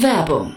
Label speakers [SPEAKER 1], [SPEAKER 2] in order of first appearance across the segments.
[SPEAKER 1] Werbung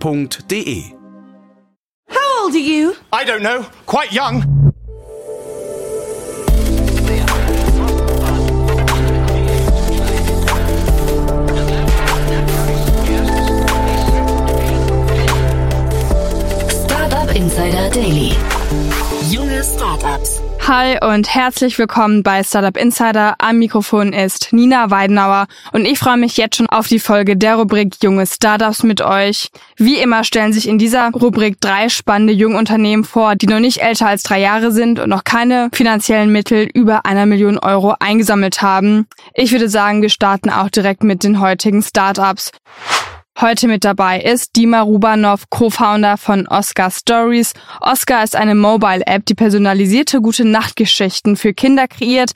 [SPEAKER 2] www.ftf.de.
[SPEAKER 3] How old are you?
[SPEAKER 4] I don't know. Quite young.
[SPEAKER 1] Startup Insider Daily. Junge Startups.
[SPEAKER 5] Hi und herzlich willkommen bei Startup Insider. Am Mikrofon ist Nina Weidenauer und ich freue mich jetzt schon auf die Folge der Rubrik Junge Startups mit euch. Wie immer stellen sich in dieser Rubrik drei spannende Jungunternehmen vor, die noch nicht älter als drei Jahre sind und noch keine finanziellen Mittel über einer Million Euro eingesammelt haben. Ich würde sagen, wir starten auch direkt mit den heutigen Startups. Heute mit dabei ist Dima Rubanov, Co-Founder von Oscar Stories. Oscar ist eine Mobile-App, die personalisierte gute Nachtgeschichten für Kinder kreiert.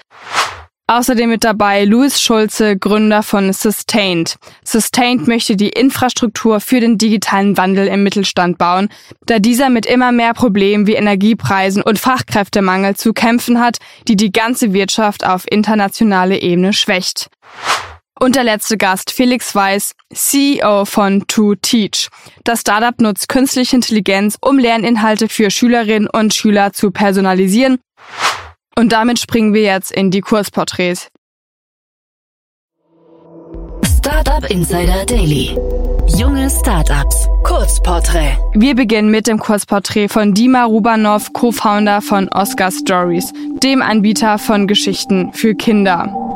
[SPEAKER 5] Außerdem mit dabei Louis Schulze, Gründer von Sustained. Sustained möchte die Infrastruktur für den digitalen Wandel im Mittelstand bauen, da dieser mit immer mehr Problemen wie Energiepreisen und Fachkräftemangel zu kämpfen hat, die die ganze Wirtschaft auf internationale Ebene schwächt. Und der letzte Gast, Felix Weiß, CEO von To Teach. Das Startup nutzt künstliche Intelligenz, um Lerninhalte für Schülerinnen und Schüler zu personalisieren. Und damit springen wir jetzt in die Kursporträts.
[SPEAKER 1] Startup Insider Daily. Junge Startups. Kurzporträt.
[SPEAKER 5] Wir beginnen mit dem Kurzporträt von Dima Rubanov, Co-Founder von Oscar Stories, dem Anbieter von Geschichten für Kinder.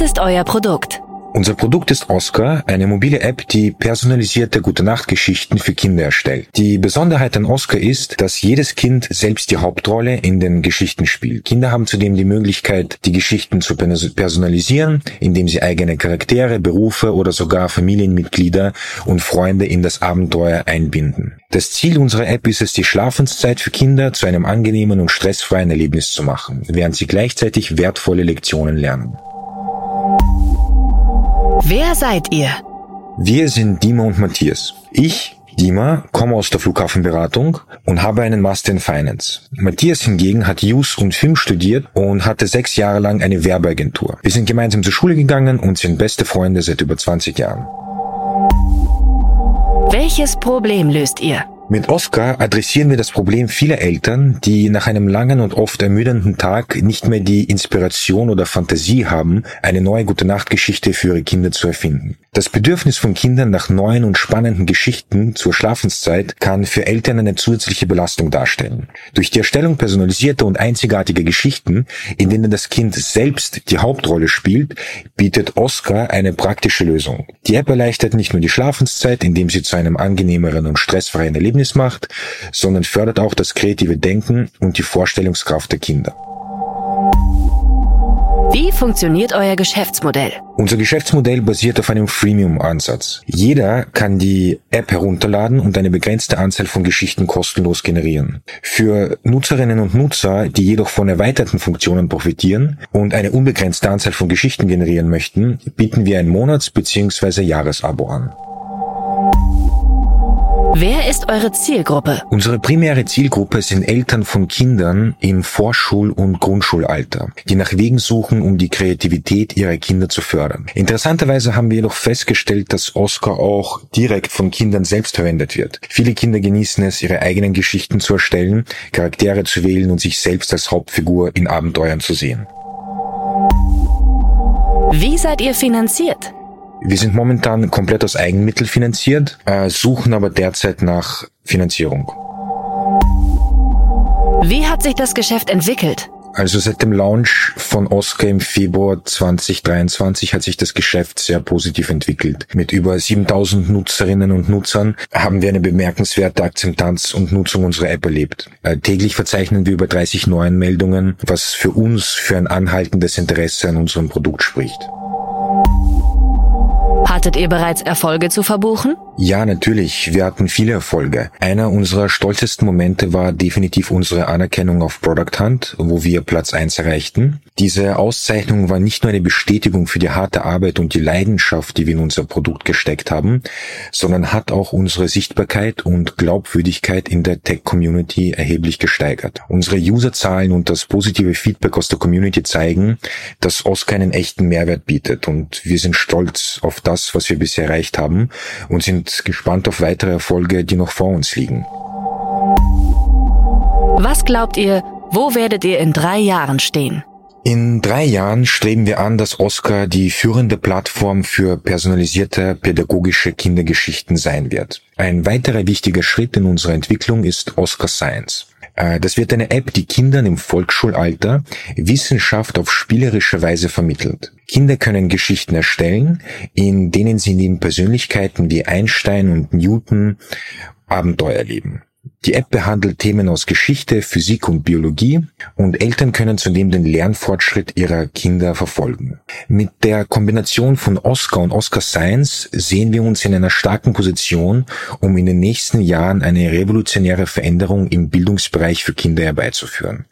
[SPEAKER 1] Ist euer Produkt?
[SPEAKER 6] Unser Produkt ist Oscar, eine mobile App, die personalisierte Gute-Nacht-Geschichten für Kinder erstellt. Die Besonderheit an Oscar ist, dass jedes Kind selbst die Hauptrolle in den Geschichten spielt. Kinder haben zudem die Möglichkeit, die Geschichten zu personalisieren, indem sie eigene Charaktere, Berufe oder sogar Familienmitglieder und Freunde in das Abenteuer einbinden. Das Ziel unserer App ist es, die Schlafenszeit für Kinder zu einem angenehmen und stressfreien Erlebnis zu machen, während sie gleichzeitig wertvolle Lektionen lernen.
[SPEAKER 1] Wer seid ihr?
[SPEAKER 6] Wir sind Dima und Matthias. Ich, Dima, komme aus der Flughafenberatung und habe einen Master in Finance. Matthias hingegen hat Jus und Film studiert und hatte sechs Jahre lang eine Werbeagentur. Wir sind gemeinsam zur Schule gegangen und sind beste Freunde seit über 20 Jahren.
[SPEAKER 1] Welches Problem löst ihr?
[SPEAKER 6] Mit Oscar adressieren wir das Problem vieler Eltern, die nach einem langen und oft ermüdenden Tag nicht mehr die Inspiration oder Fantasie haben, eine neue Gute-Nacht-Geschichte für ihre Kinder zu erfinden. Das Bedürfnis von Kindern nach neuen und spannenden Geschichten zur Schlafenszeit kann für Eltern eine zusätzliche Belastung darstellen. Durch die Erstellung personalisierter und einzigartiger Geschichten, in denen das Kind selbst die Hauptrolle spielt, bietet Oscar eine praktische Lösung. Die App erleichtert nicht nur die Schlafenszeit, indem sie zu einem angenehmeren und stressfreien Erlebnis Erlebnis macht, sondern fördert auch das kreative Denken und die Vorstellungskraft der Kinder.
[SPEAKER 1] Wie funktioniert euer Geschäftsmodell?
[SPEAKER 6] Unser Geschäftsmodell basiert auf einem Freemium-Ansatz. Jeder kann die App herunterladen und eine begrenzte Anzahl von Geschichten kostenlos generieren. Für Nutzerinnen und Nutzer, die jedoch von erweiterten Funktionen profitieren und eine unbegrenzte Anzahl von Geschichten generieren möchten, bieten wir ein Monats- bzw. Jahresabo an.
[SPEAKER 1] Wer ist eure Zielgruppe?
[SPEAKER 6] Unsere primäre Zielgruppe sind Eltern von Kindern im Vorschul- und Grundschulalter, die nach Wegen suchen, um die Kreativität ihrer Kinder zu fördern. Interessanterweise haben wir jedoch festgestellt, dass Oscar auch direkt von Kindern selbst verwendet wird. Viele Kinder genießen es, ihre eigenen Geschichten zu erstellen, Charaktere zu wählen und sich selbst als Hauptfigur in Abenteuern zu sehen.
[SPEAKER 1] Wie seid ihr finanziert?
[SPEAKER 6] Wir sind momentan komplett aus Eigenmitteln finanziert, äh, suchen aber derzeit nach Finanzierung.
[SPEAKER 1] Wie hat sich das Geschäft entwickelt?
[SPEAKER 6] Also seit dem Launch von Oscar im Februar 2023 hat sich das Geschäft sehr positiv entwickelt. Mit über 7000 Nutzerinnen und Nutzern haben wir eine bemerkenswerte Akzeptanz und Nutzung unserer App erlebt. Äh, täglich verzeichnen wir über 30 Neuanmeldungen, was für uns für ein anhaltendes Interesse an unserem Produkt spricht.
[SPEAKER 1] Hattet ihr bereits Erfolge zu verbuchen?
[SPEAKER 6] Ja, natürlich. Wir hatten viele Erfolge. Einer unserer stolzesten Momente war definitiv unsere Anerkennung auf Product Hunt, wo wir Platz eins erreichten. Diese Auszeichnung war nicht nur eine Bestätigung für die harte Arbeit und die Leidenschaft, die wir in unser Produkt gesteckt haben, sondern hat auch unsere Sichtbarkeit und Glaubwürdigkeit in der Tech-Community erheblich gesteigert. Unsere Userzahlen und das positive Feedback aus der Community zeigen, dass Oscar einen echten Mehrwert bietet und wir sind stolz auf das, was wir bisher erreicht haben und sind gespannt auf weitere Erfolge, die noch vor uns liegen.
[SPEAKER 1] Was glaubt ihr, wo werdet ihr in drei Jahren stehen?
[SPEAKER 6] In drei Jahren streben wir an, dass Oscar die führende Plattform für personalisierte pädagogische Kindergeschichten sein wird. Ein weiterer wichtiger Schritt in unserer Entwicklung ist Oscar Science. Äh, das wird eine App, die Kindern im Volksschulalter Wissenschaft auf spielerische Weise vermittelt. Kinder können Geschichten erstellen, in denen sie neben Persönlichkeiten wie Einstein und Newton Abenteuer erleben. Die App behandelt Themen aus Geschichte, Physik und Biologie und Eltern können zudem den Lernfortschritt ihrer Kinder verfolgen. Mit der Kombination von Oscar und Oscar Science sehen wir uns in einer starken Position, um in den nächsten Jahren eine revolutionäre Veränderung im Bildungsbereich für Kinder herbeizuführen.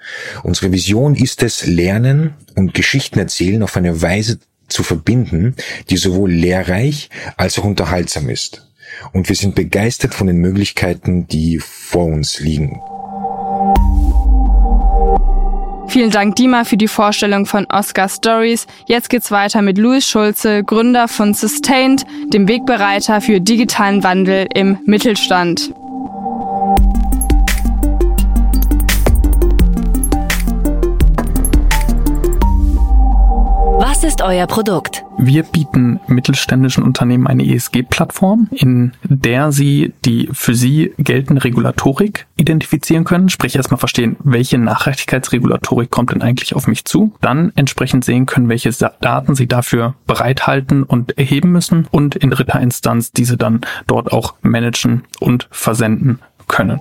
[SPEAKER 6] Unsere Vision ist es, Lernen und Geschichten erzählen auf eine Weise zu verbinden, die sowohl lehrreich als auch unterhaltsam ist und wir sind begeistert von den Möglichkeiten, die vor uns liegen.
[SPEAKER 5] Vielen Dank, Dima, für die Vorstellung von Oscar Stories. Jetzt geht's weiter mit Louis Schulze, Gründer von Sustained, dem Wegbereiter für digitalen Wandel im Mittelstand.
[SPEAKER 1] Ist euer Produkt?
[SPEAKER 7] Wir bieten mittelständischen Unternehmen eine ESG-Plattform, in der sie die für sie geltende Regulatorik identifizieren können, sprich erstmal verstehen, welche Nachhaltigkeitsregulatorik kommt denn eigentlich auf mich zu, dann entsprechend sehen können, welche Daten sie dafür bereithalten und erheben müssen und in dritter Instanz diese dann dort auch managen und versenden können.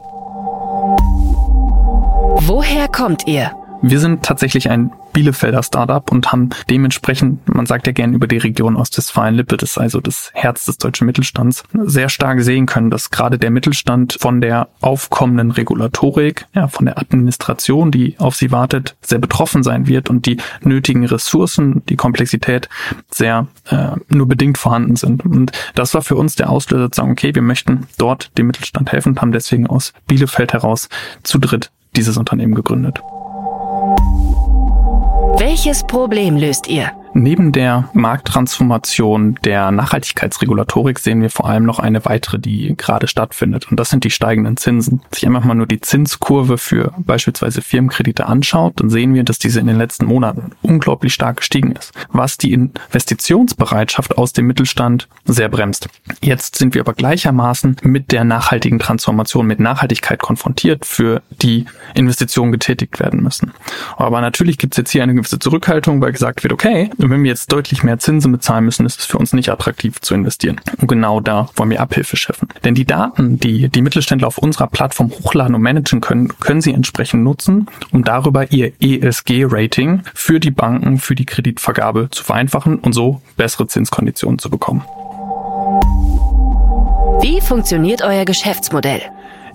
[SPEAKER 1] Woher kommt ihr?
[SPEAKER 7] Wir sind tatsächlich ein Bielefelder Startup und haben dementsprechend, man sagt ja gern über die Region Ostwestfalen-Lippe, das ist also das Herz des deutschen Mittelstands, sehr stark sehen können, dass gerade der Mittelstand von der aufkommenden Regulatorik, ja, von der Administration, die auf sie wartet, sehr betroffen sein wird und die nötigen Ressourcen, die Komplexität sehr äh, nur bedingt vorhanden sind. Und das war für uns der Auslöser zu sagen, okay, wir möchten dort dem Mittelstand helfen und haben deswegen aus Bielefeld heraus zu dritt dieses Unternehmen gegründet.
[SPEAKER 1] Welches Problem löst ihr?
[SPEAKER 7] Neben der Markttransformation der Nachhaltigkeitsregulatorik sehen wir vor allem noch eine weitere, die gerade stattfindet. Und das sind die steigenden Zinsen. Wenn sich einfach mal nur die Zinskurve für beispielsweise Firmenkredite anschaut, dann sehen wir, dass diese in den letzten Monaten unglaublich stark gestiegen ist, was die Investitionsbereitschaft aus dem Mittelstand sehr bremst. Jetzt sind wir aber gleichermaßen mit der nachhaltigen Transformation, mit Nachhaltigkeit konfrontiert, für die Investitionen getätigt werden müssen. Aber natürlich gibt es jetzt hier eine gewisse Zurückhaltung, weil gesagt wird, okay, und wenn wir jetzt deutlich mehr Zinsen bezahlen müssen, ist es für uns nicht attraktiv zu investieren. Und genau da wollen wir Abhilfe schaffen. Denn die Daten, die die Mittelständler auf unserer Plattform hochladen und managen können, können sie entsprechend nutzen, um darüber ihr ESG-Rating für die Banken, für die Kreditvergabe zu vereinfachen und so bessere Zinskonditionen zu bekommen.
[SPEAKER 1] Wie funktioniert euer Geschäftsmodell?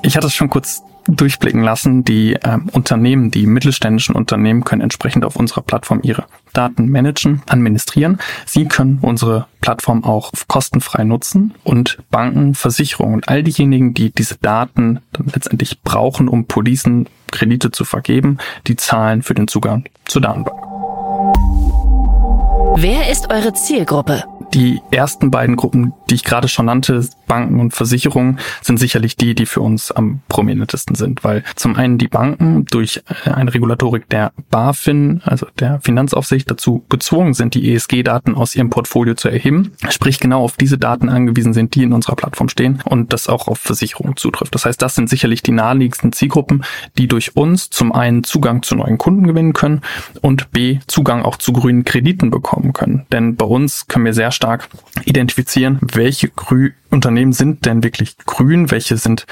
[SPEAKER 7] Ich hatte es schon kurz durchblicken lassen. Die äh, Unternehmen, die mittelständischen Unternehmen können entsprechend auf unserer Plattform ihre Daten managen, administrieren. Sie können unsere Plattform auch kostenfrei nutzen und Banken, Versicherungen und all diejenigen, die diese Daten dann letztendlich brauchen, um Policen, Kredite zu vergeben, die zahlen für den Zugang zur Datenbank.
[SPEAKER 1] Wer ist eure Zielgruppe?
[SPEAKER 7] Die ersten beiden Gruppen, die ich gerade schon nannte, Banken und Versicherungen sind sicherlich die, die für uns am prominentesten sind, weil zum einen die Banken durch äh, eine Regulatorik der BaFin, also der Finanzaufsicht, dazu gezwungen sind, die ESG-Daten aus ihrem Portfolio zu erheben, sprich genau auf diese Daten angewiesen sind, die in unserer Plattform stehen und das auch auf Versicherungen zutrifft. Das heißt, das sind sicherlich die naheliegendsten Zielgruppen, die durch uns zum einen Zugang zu neuen Kunden gewinnen können und b Zugang auch zu grünen Krediten bekommen können. Denn bei uns können wir sehr stark identifizieren, welche Grü Unternehmen sind denn wirklich grün, welche sind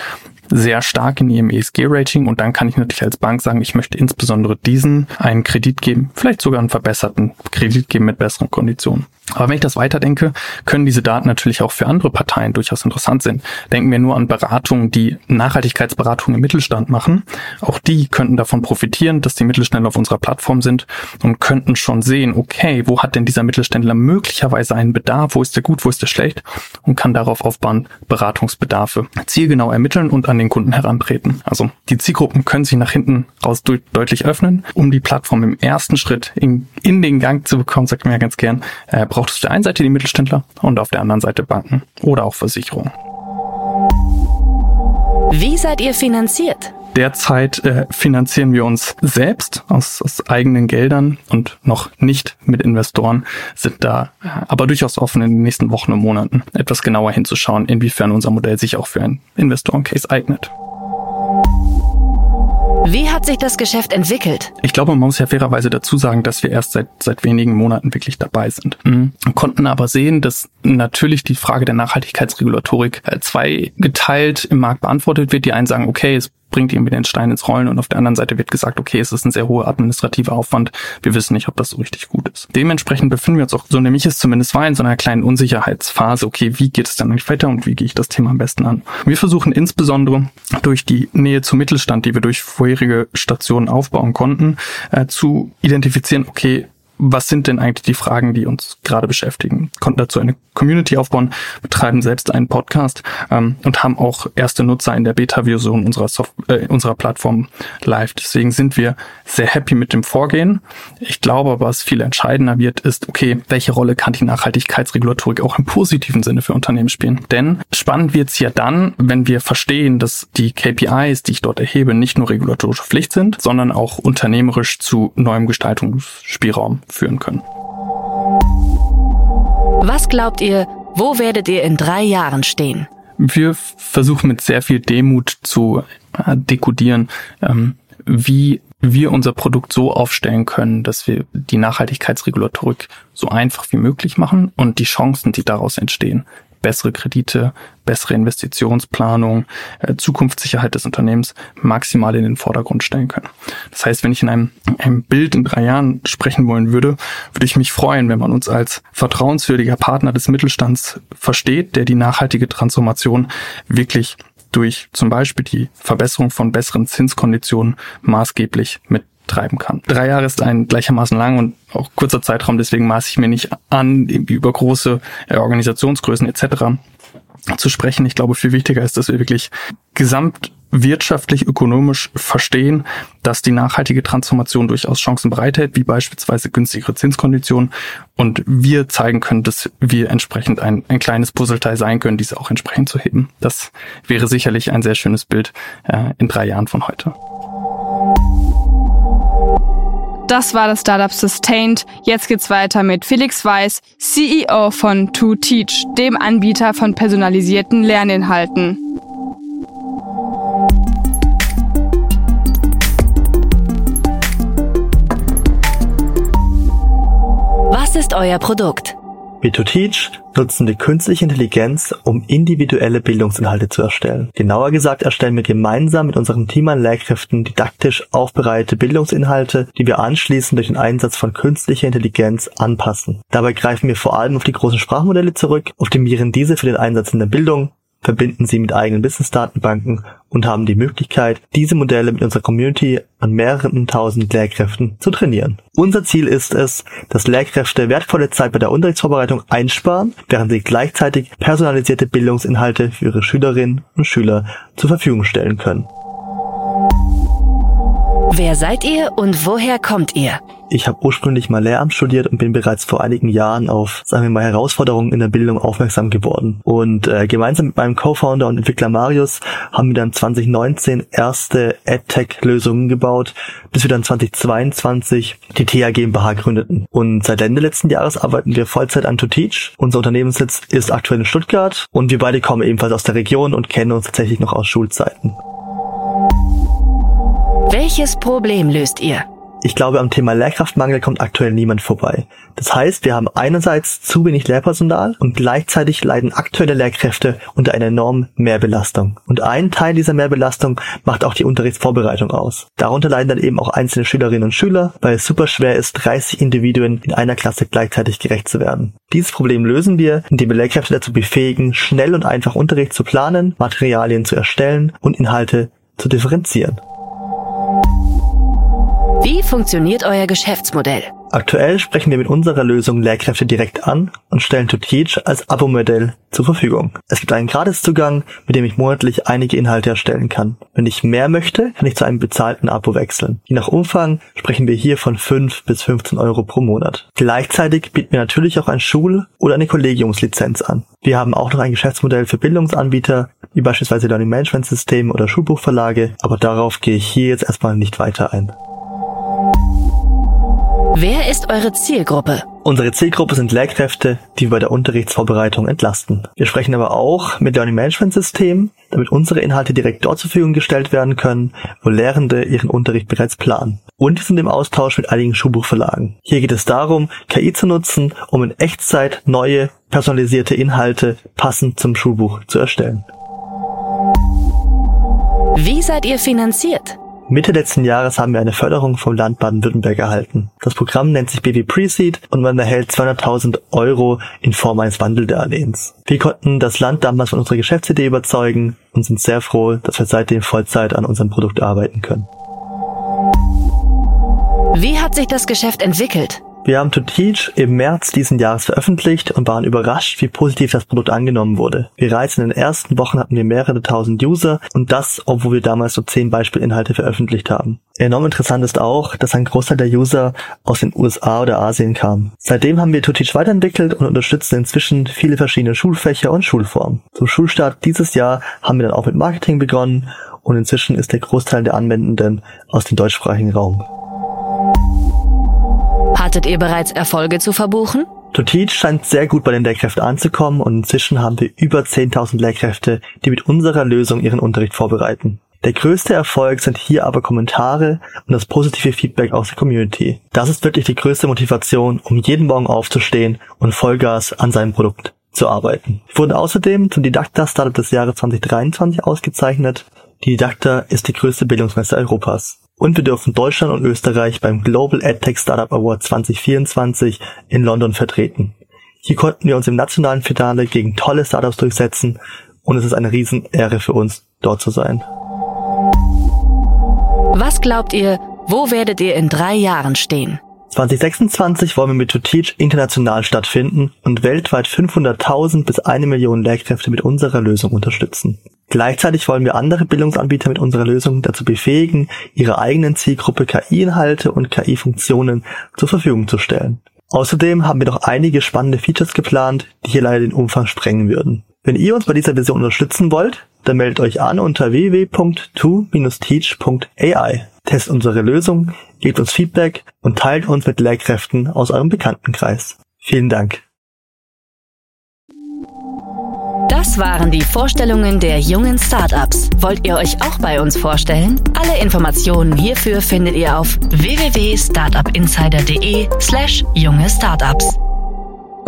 [SPEAKER 7] sehr stark in ihrem ESG-Rating und dann kann ich natürlich als Bank sagen, ich möchte insbesondere diesen einen Kredit geben, vielleicht sogar einen verbesserten Kredit geben mit besseren Konditionen. Aber wenn ich das weiterdenke, können diese Daten natürlich auch für andere Parteien durchaus interessant sein. Denken wir nur an Beratungen, die Nachhaltigkeitsberatungen im Mittelstand machen. Auch die könnten davon profitieren, dass die Mittelständler auf unserer Plattform sind und könnten schon sehen, okay, wo hat denn dieser Mittelständler möglicherweise einen Bedarf, wo ist der gut, wo ist der schlecht und kann darauf aufbauen, Beratungsbedarfe zielgenau ermitteln und an den Kunden herantreten. Also die Zielgruppen können sich nach hinten raus deutlich öffnen, um die Plattform im ersten Schritt in, in den Gang zu bekommen, sagt man ja ganz gern, äh, braucht es auf der einen Seite die Mittelständler und auf der anderen Seite Banken oder auch Versicherungen.
[SPEAKER 1] Wie seid ihr finanziert?
[SPEAKER 7] Derzeit äh, finanzieren wir uns selbst aus, aus eigenen Geldern und noch nicht mit Investoren, sind da äh, aber durchaus offen in den nächsten Wochen und Monaten etwas genauer hinzuschauen, inwiefern unser Modell sich auch für einen Investoren-Case eignet.
[SPEAKER 1] Sich das Geschäft entwickelt?
[SPEAKER 7] Ich glaube, man muss ja fairerweise dazu sagen, dass wir erst seit, seit wenigen Monaten wirklich dabei sind. Mhm. Konnten aber sehen, dass natürlich die Frage der Nachhaltigkeitsregulatorik äh, zweigeteilt im Markt beantwortet wird. Die einen sagen, okay, es bringt irgendwie den Stein ins Rollen und auf der anderen Seite wird gesagt, okay, es ist ein sehr hoher administrativer Aufwand. Wir wissen nicht, ob das so richtig gut ist. Dementsprechend befinden wir uns auch, so nämlich es zumindest war, in so einer kleinen Unsicherheitsphase. Okay, wie geht es dann eigentlich weiter und wie gehe ich das Thema am besten an? Wir versuchen insbesondere durch die Nähe zum Mittelstand, die wir durch vorherige Stationen aufbauen konnten, äh, zu identifizieren, okay, was sind denn eigentlich die Fragen, die uns gerade beschäftigen? Konnten dazu eine Community aufbauen, betreiben selbst einen Podcast ähm, und haben auch erste Nutzer in der Beta-Version unserer, Soft äh, unserer Plattform live. Deswegen sind wir sehr happy mit dem Vorgehen. Ich glaube, was viel entscheidender wird, ist, okay, welche Rolle kann die Nachhaltigkeitsregulatorik auch im positiven Sinne für Unternehmen spielen? Denn spannend wird's ja dann, wenn wir verstehen, dass die KPIs, die ich dort erhebe, nicht nur regulatorische Pflicht sind, sondern auch unternehmerisch zu neuem Gestaltungsspielraum führen können.
[SPEAKER 1] Was glaubt ihr, wo werdet ihr in drei Jahren stehen?
[SPEAKER 7] Wir versuchen mit sehr viel Demut zu äh, dekodieren, ähm, wie wir unser Produkt so aufstellen können, dass wir die Nachhaltigkeitsregulatorik so einfach wie möglich machen und die Chancen, die daraus entstehen, bessere Kredite, bessere Investitionsplanung, äh, Zukunftssicherheit des Unternehmens maximal in den Vordergrund stellen können. Das heißt, wenn ich in einem, einem Bild in drei Jahren sprechen wollen würde, würde ich mich freuen, wenn man uns als vertrauenswürdiger Partner des Mittelstands versteht, der die nachhaltige Transformation wirklich durch zum Beispiel die Verbesserung von besseren Zinskonditionen maßgeblich mit treiben kann. Drei Jahre ist ein gleichermaßen lang und auch kurzer Zeitraum, deswegen maße ich mir nicht an, über große äh, Organisationsgrößen etc. zu sprechen. Ich glaube, viel wichtiger ist, dass wir wirklich gesamtwirtschaftlich, ökonomisch verstehen, dass die nachhaltige Transformation durchaus Chancen bereithält, wie beispielsweise günstigere Zinskonditionen. Und wir zeigen können, dass wir entsprechend ein, ein kleines Puzzleteil sein können, diese auch entsprechend zu heben. Das wäre sicherlich ein sehr schönes Bild äh, in drei Jahren von heute.
[SPEAKER 5] Das war das Startup Sustained. Jetzt geht's weiter mit Felix Weiß, CEO von 2Teach, dem Anbieter von personalisierten Lerninhalten.
[SPEAKER 1] Was ist euer Produkt?
[SPEAKER 8] B2Teach nutzen die künstliche Intelligenz, um individuelle Bildungsinhalte zu erstellen. Genauer gesagt erstellen wir gemeinsam mit unserem Team an Lehrkräften didaktisch aufbereitete Bildungsinhalte, die wir anschließend durch den Einsatz von künstlicher Intelligenz anpassen. Dabei greifen wir vor allem auf die großen Sprachmodelle zurück, optimieren diese für den Einsatz in der Bildung, verbinden sie mit eigenen Business-Datenbanken und haben die Möglichkeit, diese Modelle mit unserer Community an mehreren tausend Lehrkräften zu trainieren. Unser Ziel ist es, dass Lehrkräfte wertvolle Zeit bei der Unterrichtsvorbereitung einsparen, während sie gleichzeitig personalisierte Bildungsinhalte für ihre Schülerinnen und Schüler zur Verfügung stellen können.
[SPEAKER 1] Wer seid ihr und woher kommt ihr?
[SPEAKER 8] Ich habe ursprünglich mal Lehramt studiert und bin bereits vor einigen Jahren auf, sagen wir mal, Herausforderungen in der Bildung aufmerksam geworden. Und äh, gemeinsam mit meinem Co-Founder und Entwickler Marius haben wir dann 2019 erste EdTech-Lösungen gebaut, bis wir dann 2022 die TH GmbH gründeten. Und seit Ende letzten Jahres arbeiten wir Vollzeit an To Teach. Unser Unternehmenssitz ist aktuell in Stuttgart und wir beide kommen ebenfalls aus der Region und kennen uns tatsächlich noch aus Schulzeiten.
[SPEAKER 1] Welches Problem löst ihr?
[SPEAKER 8] Ich glaube, am Thema Lehrkraftmangel kommt aktuell niemand vorbei. Das heißt, wir haben einerseits zu wenig Lehrpersonal und gleichzeitig leiden aktuelle Lehrkräfte unter einer enormen Mehrbelastung. Und ein Teil dieser Mehrbelastung macht auch die Unterrichtsvorbereitung aus. Darunter leiden dann eben auch einzelne Schülerinnen und Schüler, weil es super schwer ist, 30 Individuen in einer Klasse gleichzeitig gerecht zu werden. Dieses Problem lösen wir, indem wir Lehrkräfte dazu befähigen, schnell und einfach Unterricht zu planen, Materialien zu erstellen und Inhalte zu differenzieren.
[SPEAKER 1] Wie funktioniert euer Geschäftsmodell?
[SPEAKER 8] Aktuell sprechen wir mit unserer Lösung Lehrkräfte direkt an und stellen To Teach als Abo-Modell zur Verfügung. Es gibt einen Gratiszugang, mit dem ich monatlich einige Inhalte erstellen kann. Wenn ich mehr möchte, kann ich zu einem bezahlten Abo wechseln. Je nach Umfang sprechen wir hier von 5 bis 15 Euro pro Monat. Gleichzeitig bieten wir natürlich auch ein Schul- oder eine Kollegiumslizenz an. Wir haben auch noch ein Geschäftsmodell für Bildungsanbieter, wie beispielsweise Learning Management System oder Schulbuchverlage, aber darauf gehe ich hier jetzt erstmal nicht weiter ein.
[SPEAKER 1] Wer ist eure Zielgruppe?
[SPEAKER 8] Unsere Zielgruppe sind Lehrkräfte, die wir bei der Unterrichtsvorbereitung entlasten. Wir sprechen aber auch mit Learning Management Systemen, damit unsere Inhalte direkt dort zur Verfügung gestellt werden können, wo Lehrende ihren Unterricht bereits planen. Und wir sind im Austausch mit einigen Schulbuchverlagen. Hier geht es darum, KI zu nutzen, um in Echtzeit neue, personalisierte Inhalte passend zum Schulbuch zu erstellen.
[SPEAKER 1] Wie seid ihr finanziert?
[SPEAKER 8] Mitte letzten Jahres haben wir eine Förderung vom Land Baden-Württemberg erhalten. Das Programm nennt sich BW Pre-Seed und man erhält 200.000 Euro in Form eines Wandeldarlehens. Wir konnten das Land damals von unserer Geschäftsidee überzeugen und sind sehr froh, dass wir seitdem Vollzeit an unserem Produkt arbeiten können.
[SPEAKER 1] Wie hat sich das Geschäft entwickelt?
[SPEAKER 8] Wir haben To Teach im März diesen Jahres veröffentlicht und waren überrascht, wie positiv das Produkt angenommen wurde. Bereits in den ersten Wochen hatten wir mehrere tausend User und das, obwohl wir damals so zehn Beispielinhalte veröffentlicht haben. Enorm interessant ist auch, dass ein Großteil der User aus den USA oder Asien kam. Seitdem haben wir To Teach weiterentwickelt und unterstützen inzwischen viele verschiedene Schulfächer und Schulformen. Zum Schulstart dieses Jahr haben wir dann auch mit Marketing begonnen und inzwischen ist der Großteil der Anwendenden aus dem deutschsprachigen Raum.
[SPEAKER 1] Hattet ihr bereits Erfolge zu verbuchen?
[SPEAKER 8] To Teach scheint sehr gut bei den Lehrkräften anzukommen und inzwischen haben wir über 10.000 Lehrkräfte, die mit unserer Lösung ihren Unterricht vorbereiten. Der größte Erfolg sind hier aber Kommentare und das positive Feedback aus der Community. Das ist wirklich die größte Motivation, um jeden Morgen aufzustehen und Vollgas an seinem Produkt zu arbeiten. Wir wurden außerdem zum Didakta Startup des Jahres 2023 ausgezeichnet. Die Didakta ist die größte Bildungsmesse Europas. Und wir dürfen Deutschland und Österreich beim Global EdTech Startup Award 2024 in London vertreten. Hier konnten wir uns im nationalen Finale gegen tolle Startups durchsetzen und es ist eine Riesenehre für uns, dort zu sein.
[SPEAKER 1] Was glaubt ihr, wo werdet ihr in drei Jahren stehen?
[SPEAKER 8] 2026 wollen wir mit To Teach international stattfinden und weltweit 500.000 bis eine Million Lehrkräfte mit unserer Lösung unterstützen. Gleichzeitig wollen wir andere Bildungsanbieter mit unserer Lösung dazu befähigen, ihre eigenen Zielgruppe KI-Inhalte und KI-Funktionen zur Verfügung zu stellen. Außerdem haben wir noch einige spannende Features geplant, die hier leider den Umfang sprengen würden. Wenn ihr uns bei dieser Vision unterstützen wollt, dann meldet euch an unter www.to-teach.ai. Testet unsere Lösung, gebt uns Feedback und teilt uns mit Lehrkräften aus eurem Bekanntenkreis. Vielen Dank.
[SPEAKER 1] Das waren die Vorstellungen der jungen Startups. Wollt ihr euch auch bei uns vorstellen? Alle Informationen hierfür findet ihr auf www.startupinsider.de slash junge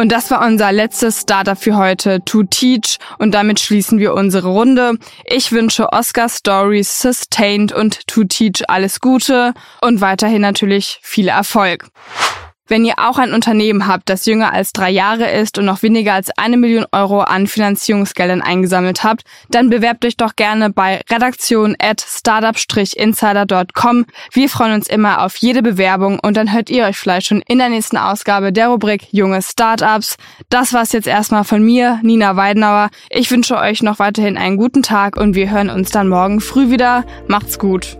[SPEAKER 5] Und das war unser letztes Startup für heute, To Teach. Und damit schließen wir unsere Runde. Ich wünsche Oscar Stories Sustained und To Teach alles Gute und weiterhin natürlich viel Erfolg. Wenn ihr auch ein Unternehmen habt, das jünger als drei Jahre ist und noch weniger als eine Million Euro an Finanzierungsgeldern eingesammelt habt, dann bewerbt euch doch gerne bei redaktion at startup-insider.com. Wir freuen uns immer auf jede Bewerbung und dann hört ihr euch vielleicht schon in der nächsten Ausgabe der Rubrik Junge Startups. Das war's jetzt erstmal von mir, Nina Weidenauer. Ich wünsche euch noch weiterhin einen guten Tag und wir hören uns dann morgen früh wieder. Macht's gut.